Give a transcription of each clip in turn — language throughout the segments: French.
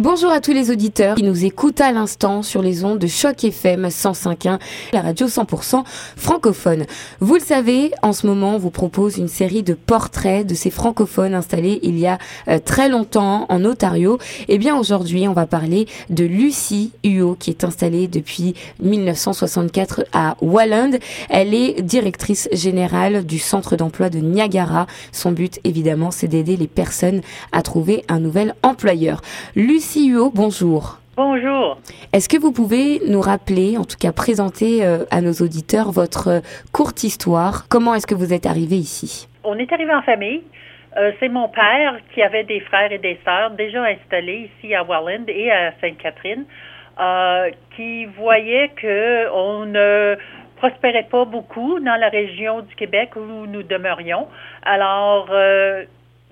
Bonjour à tous les auditeurs qui nous écoutent à l'instant sur les ondes de Choc FM 105.1, la radio 100% francophone. Vous le savez, en ce moment, on vous propose une série de portraits de ces francophones installés il y a euh, très longtemps en Ontario. Eh bien, aujourd'hui, on va parler de Lucie Huot qui est installée depuis 1964 à Walland. Elle est directrice générale du centre d'emploi de Niagara. Son but, évidemment, c'est d'aider les personnes à trouver un nouvel employeur. Lucie Lucie bonjour. Bonjour. Est-ce que vous pouvez nous rappeler, en tout cas présenter euh, à nos auditeurs votre euh, courte histoire? Comment est-ce que vous êtes arrivé ici? On est arrivé en famille. Euh, c'est mon père qui avait des frères et des sœurs déjà installés ici à Welland et à Sainte-Catherine, qui voyait que on ne prospérait pas beaucoup dans la région du Québec où nous demeurions. Alors,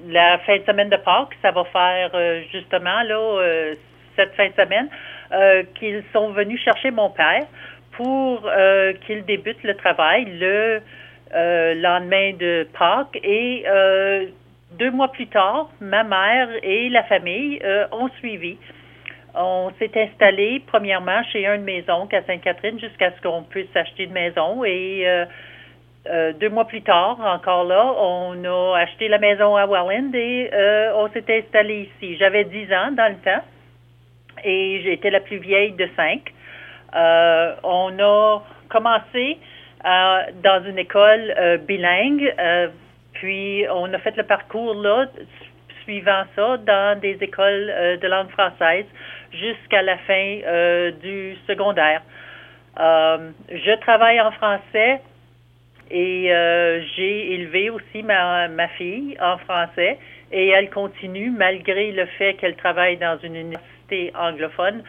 la fin de semaine de Pâques, ça va faire euh, justement là euh, cette fin de semaine euh, qu'ils sont venus chercher mon père pour qu'il débute le travail le lendemain de Pâques et deux mois plus tard, ma mère et la famille ont suivi. On s'est installé premièrement chez un de mes oncles à Sainte-Catherine jusqu'à ce qu'on puisse acheter une maison et euh, deux mois plus tard, encore là, on a acheté la maison à Welland et euh, on s'est installé ici. J'avais dix ans dans le temps et j'étais la plus vieille de cinq. Euh, on a commencé dans une école bilingue, puis on a fait le parcours là, suivant ça, dans des écoles de langue française jusqu'à la fin du secondaire. je travaille en français et euh, j'ai élevé aussi ma, ma fille en français et elle continue, malgré le fait qu'elle travaille dans une université anglophone,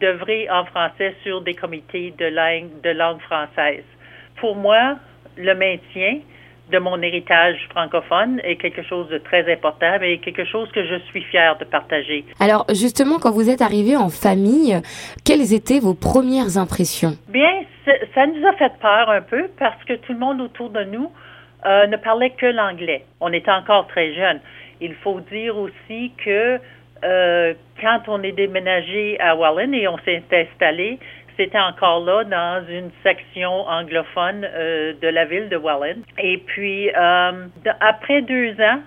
d'œuvrer en français sur des comités de langue, de langue française. Pour moi, le maintien de mon héritage francophone est quelque chose de très important et quelque chose que je suis fière de partager. Alors justement, quand vous êtes arrivé en famille, quelles étaient vos premières impressions? Bien, ça nous a fait peur un peu parce que tout le monde autour de nous euh, ne parlait que l'anglais. On était encore très jeunes. Il faut dire aussi que euh, quand on est déménagé à Wallen et on s'est installé, c'était encore là dans une section anglophone euh, de la ville de Welland. Et puis, euh, après deux ans,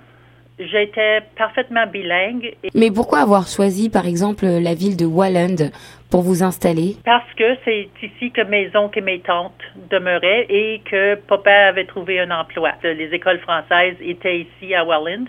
j'étais parfaitement bilingue. Mais pourquoi avoir choisi, par exemple, la ville de Welland pour vous installer? Parce que c'est ici que mes oncles et mes tantes demeuraient et que papa avait trouvé un emploi. Les écoles françaises étaient ici à Welland.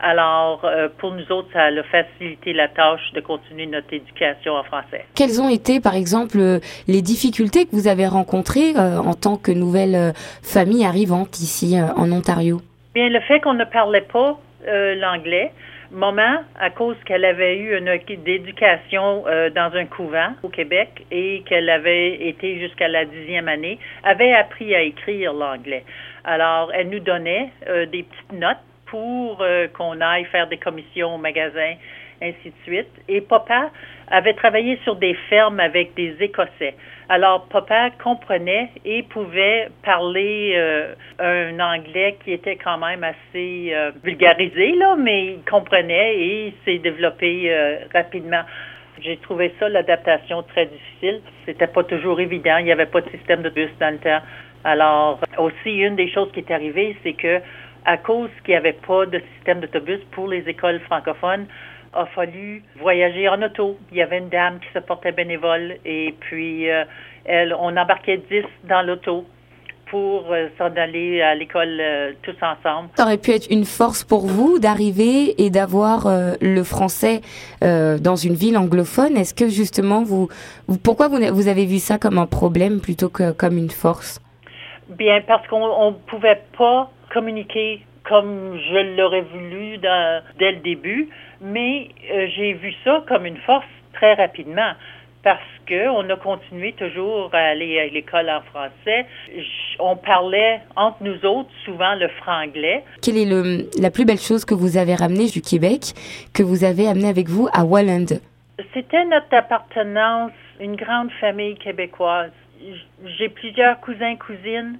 Alors, euh, pour nous autres, ça a facilité la tâche de continuer notre éducation en français. Quelles ont été, par exemple, les difficultés que vous avez rencontrées euh, en tant que nouvelle euh, famille arrivante ici en Ontario? Bien, le fait qu'on ne parlait pas l'anglais, Maman, à cause qu'elle avait eu une éducation dans un couvent au Québec et qu'elle avait été jusqu'à la dixième année, avait appris à écrire l'anglais. Alors, elle nous donnait des petites notes pour euh, qu'on aille faire des commissions au magasin, ainsi de suite. Et papa avait travaillé sur des fermes avec des Écossais. Alors, papa comprenait et pouvait parler euh, un anglais qui était quand même assez euh, vulgarisé, là, mais il comprenait et s'est développé rapidement. J'ai trouvé ça, l'adaptation, très difficile. C'était pas toujours évident. Il n'y avait pas de système de bus dans le temps. Alors, aussi, une des choses qui est arrivée, c'est que à cause qu'il n'y avait pas de système d'autobus pour les écoles francophones, a fallu voyager en auto. Il y avait une dame qui se portait bénévole et puis euh, elle, on embarquait dix dans l'auto pour euh, s'en aller à l'école euh, tous ensemble. Ça aurait pu être une force pour vous d'arriver et d'avoir le français dans une ville anglophone. Est-ce que justement vous, vous pourquoi vous, vous avez vu ça comme un problème plutôt que comme une force? Bien parce qu'on ne pouvait pas communiquer comme je l'aurais voulu dès le début, mais euh, j'ai vu ça comme une force très rapidement parce qu'on a continué toujours à aller à l'école en français. On parlait entre nous autres souvent le franglais. Quelle est le, la plus belle chose que vous avez ramenée du Québec, que vous avez amené avec vous à Walland? C'était notre appartenance, une grande famille québécoise. J'ai plusieurs cousins, cousines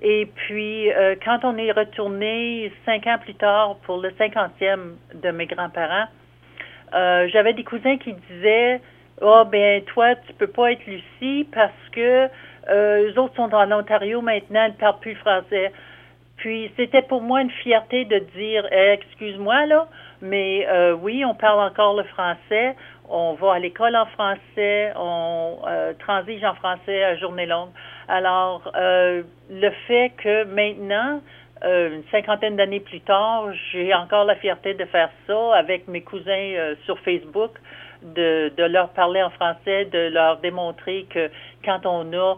et puis, euh, quand on est retourné cinq ans plus tard pour le cinquantième de mes grands-parents, J'avais des cousins qui disaient oh, ben toi, tu peux pas être Lucie parce que euh, eux autres sont en Ontario maintenant, ils ne parlent plus le français. Puis c'était pour moi une fierté de dire eh, excuse-moi là, mais euh, oui, on parle encore le français, on va à l'école en français, on euh, transige en français à journée longue. Alors euh, le fait que maintenant, euh, une cinquantaine d'années plus tard, j'ai encore la fierté de faire ça avec mes cousins sur Facebook, de, de leur parler en français, de leur démontrer que quand on a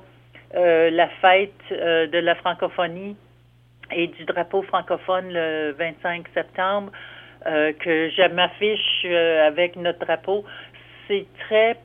euh, la fête euh, de la francophonie et du drapeau francophone le 25 septembre, euh, que je m'affiche avec notre drapeau, c'est très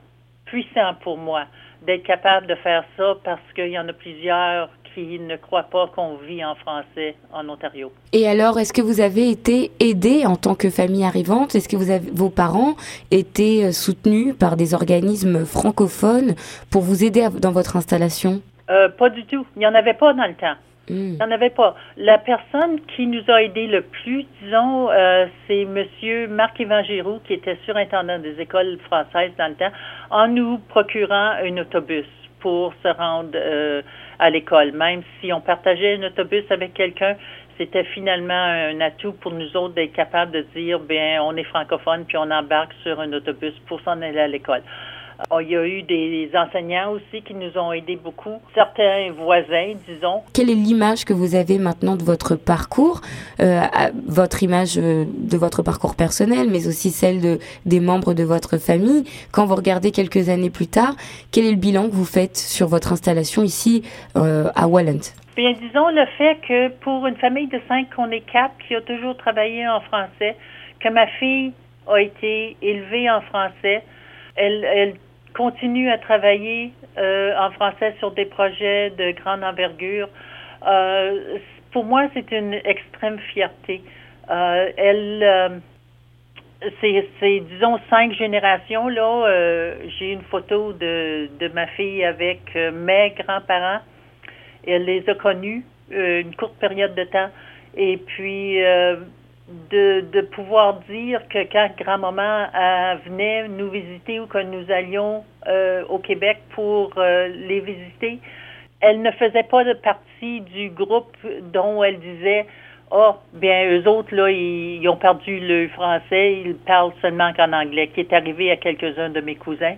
puissant pour moi d'être capable de faire ça parce qu'il y en a plusieurs qui ne croient pas qu'on vit en français en Ontario. Et alors, est-ce que vous avez été aidé en tant que famille arrivante? Est-ce que vous avez, vos parents étaient soutenus par des organismes francophones pour vous aider dans votre installation? Euh, pas du tout. Il n'y en avait pas dans le temps. Hmm. Il n'y en avait pas. La personne qui nous a aidés le plus, disons, euh, c'est Monsieur Marc Evangérou, qui était surintendant des écoles françaises dans le temps, en nous procurant un autobus pour se rendre euh, à l'école. Même si on partageait un autobus avec quelqu'un, c'était finalement un atout pour nous autres d'être capables de dire, bien, on est francophone, puis on embarque sur un autobus pour s'en aller à l'école. Oh, il y a eu des enseignants aussi qui nous ont aidés beaucoup, certains voisins, disons. Quelle est l'image que vous avez maintenant de votre parcours, euh, votre image euh, de votre parcours personnel, mais aussi celle de, des membres de votre famille? Quand vous regardez quelques années plus tard, quel est le bilan que vous faites sur votre installation ici euh, à Walland Bien, disons le fait que pour une famille de cinq, on est quatre qui a toujours travaillé en français, que ma fille a été élevée en français, elle, elle continue à travailler euh, en français sur des projets de grande envergure. Euh, pour moi, c'est une extrême fierté. Euh, elle, c'est, disons, cinq générations. Là, j'ai une photo de, de ma fille avec mes grands-parents. Elle les a connus une courte période de temps. Et puis, de, de pouvoir dire que quand grand-maman venait nous visiter ou que nous allions euh, au Québec pour euh, les visiter, elle ne faisait pas de partie du groupe dont elle disait oh, bien, eux autres, là, ils, ont perdu le français, ils parlent seulement qu'en anglais, qui est arrivé à quelques-uns de mes cousins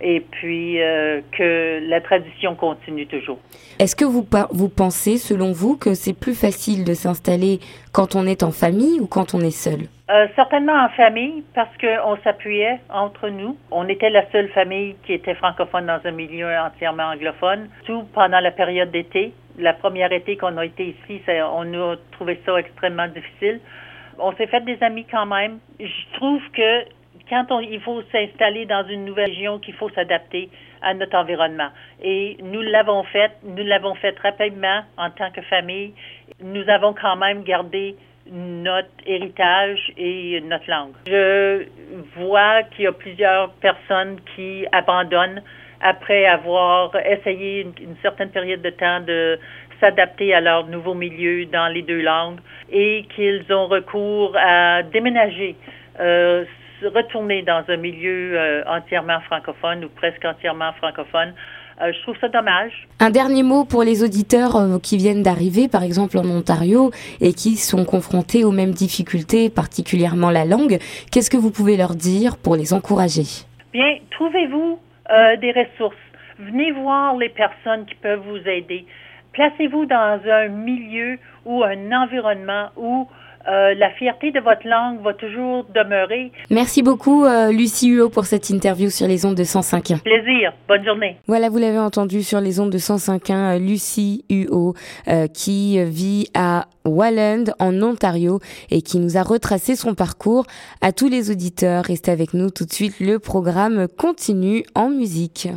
et puis euh, que la tradition continue toujours. Est-ce que vous, vous pensez, selon vous, que c'est plus facile de s'installer quand on est en famille ou quand on est seul? Euh, certainement en famille, parce qu'on s'appuyait entre nous. On était la seule famille qui était francophone dans un milieu entièrement anglophone, tout pendant la période d'été. La première été qu'on a été ici, on a trouvé ça extrêmement difficile. On s'est fait des amis quand même. Je trouve que quand on, il faut s'installer dans une nouvelle région, qu'il faut s'adapter à notre environnement. Et nous l'avons fait, nous l'avons fait rapidement en tant que famille. Nous avons quand même gardé notre héritage et notre langue. Je vois qu'il y a plusieurs personnes qui abandonnent après avoir essayé une, certaine période de temps de s'adapter à leur nouveau milieu dans les deux langues et qu'ils ont recours à déménager. Euh, retourner dans un milieu euh, entièrement francophone ou presque entièrement francophone. Euh, je trouve ça dommage. Un dernier mot pour les auditeurs euh, qui viennent d'arriver, par exemple en Ontario, et qui sont confrontés aux mêmes difficultés, particulièrement la langue. Qu'est-ce que vous pouvez leur dire pour les encourager? Bien, trouvez-vous des ressources. Venez voir les personnes qui peuvent vous aider. Placez-vous dans un milieu ou un environnement où euh, la fierté de votre langue va toujours demeurer. Merci beaucoup, euh, Lucie Huot, pour cette interview sur les ondes de 105.1. Plaisir. Bonne journée. Voilà, vous l'avez entendu sur les ondes de 105.1, euh, Lucie Huot, qui vit à Walland, en Ontario, et qui nous a retracé son parcours. À tous les auditeurs, restez avec nous tout de suite. Le programme continue en musique.